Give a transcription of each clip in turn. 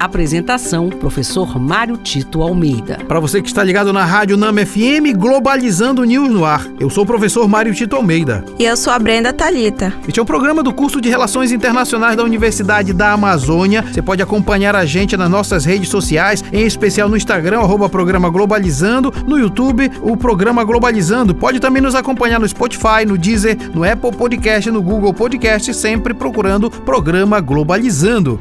Apresentação: Professor Mário Tito Almeida. Para você que está ligado na Rádio Nama FM, Globalizando News no ar. Eu sou o professor Mário Tito Almeida. E eu sou a Brenda Talita. Este é um programa do curso de Relações Internacionais da Universidade da Amazônia. Você pode acompanhar a gente nas nossas redes sociais, em especial no Instagram, arroba programa Globalizando, no YouTube, o programa Globalizando. Pode também nos acompanhar no Spotify, no Deezer, no Apple Podcast, no Google Podcast, sempre procurando programa Globalizando.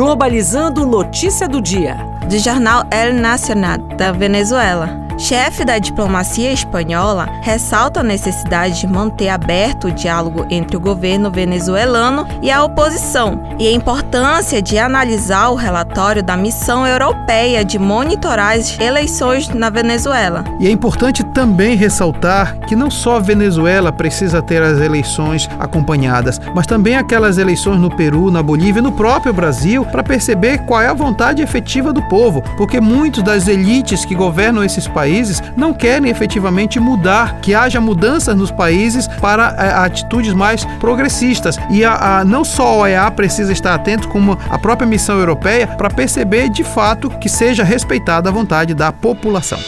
Globalizando Notícia do Dia. Do jornal El Nacional, da Venezuela chefe da diplomacia espanhola, ressalta a necessidade de manter aberto o diálogo entre o governo venezuelano e a oposição e a importância de analisar o relatório da missão europeia de monitorar as eleições na Venezuela. E é importante também ressaltar que não só a Venezuela precisa ter as eleições acompanhadas, mas também aquelas eleições no Peru, na Bolívia e no próprio Brasil para perceber qual é a vontade efetiva do povo, porque muitos das elites que governam esses países países não querem efetivamente mudar, que haja mudanças nos países para é, atitudes mais progressistas. E a, a, não só a OEA precisa estar atento, como a própria missão europeia, para perceber de fato que seja respeitada a vontade da população.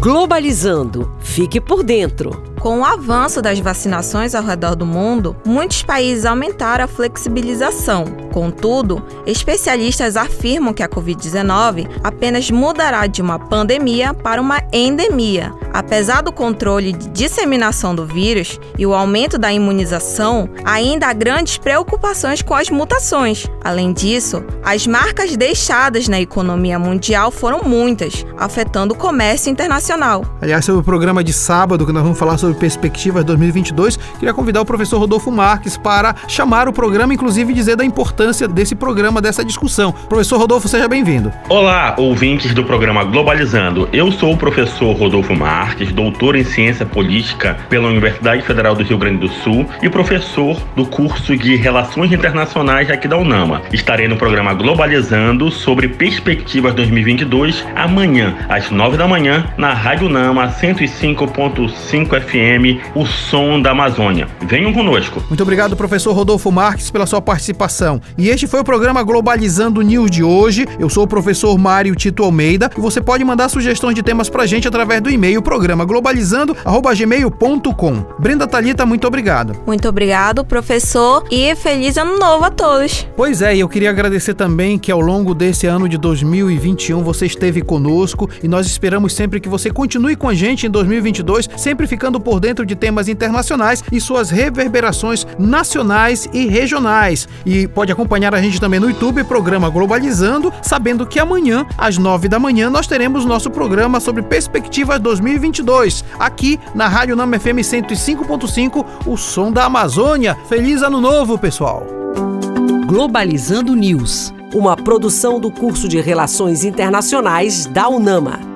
Globalizando. Fique por dentro. Com o avanço das vacinações ao redor do mundo, muitos países aumentaram a flexibilização. Contudo, especialistas afirmam que a Covid-19 apenas mudará de uma pandemia para uma endemia. Apesar do controle de disseminação do vírus e o aumento da imunização, ainda há grandes preocupações com as mutações. Além disso, as marcas deixadas na economia mundial foram muitas, afetando o comércio internacional. Aliás, sobre o programa de sábado que nós vamos falar sobre Perspectivas 2022, queria convidar o professor Rodolfo Marques para chamar o programa, inclusive dizer da importância desse programa, dessa discussão. Professor Rodolfo, seja bem-vindo. Olá, ouvintes do programa Globalizando. Eu sou o professor Rodolfo Marques, doutor em Ciência Política pela Universidade Federal do Rio Grande do Sul e professor do curso de Relações Internacionais aqui da UNAMA. Estarei no programa Globalizando sobre Perspectivas 2022 amanhã, às 9 da manhã, na Rádio UNAMA 105.5 FM o som da Amazônia. Venham conosco. Muito obrigado, professor Rodolfo Marques, pela sua participação. E este foi o programa Globalizando News de hoje. Eu sou o professor Mário Tito Almeida e você pode mandar sugestões de temas pra gente através do e-mail programa globalizando@gmail.com. Brenda Talita, muito obrigado. Muito obrigado, professor, e feliz ano novo a todos. Pois é, e eu queria agradecer também que ao longo desse ano de 2021 você esteve conosco e nós esperamos sempre que você continue com a gente em 2022, sempre ficando por dentro de temas internacionais e suas reverberações nacionais e regionais. E pode acompanhar a gente também no YouTube, programa Globalizando, sabendo que amanhã, às nove da manhã, nós teremos nosso programa sobre perspectivas 2022, aqui na Rádio Nama FM 105.5, o som da Amazônia. Feliz ano novo, pessoal! Globalizando News, uma produção do curso de Relações Internacionais da UNAMA.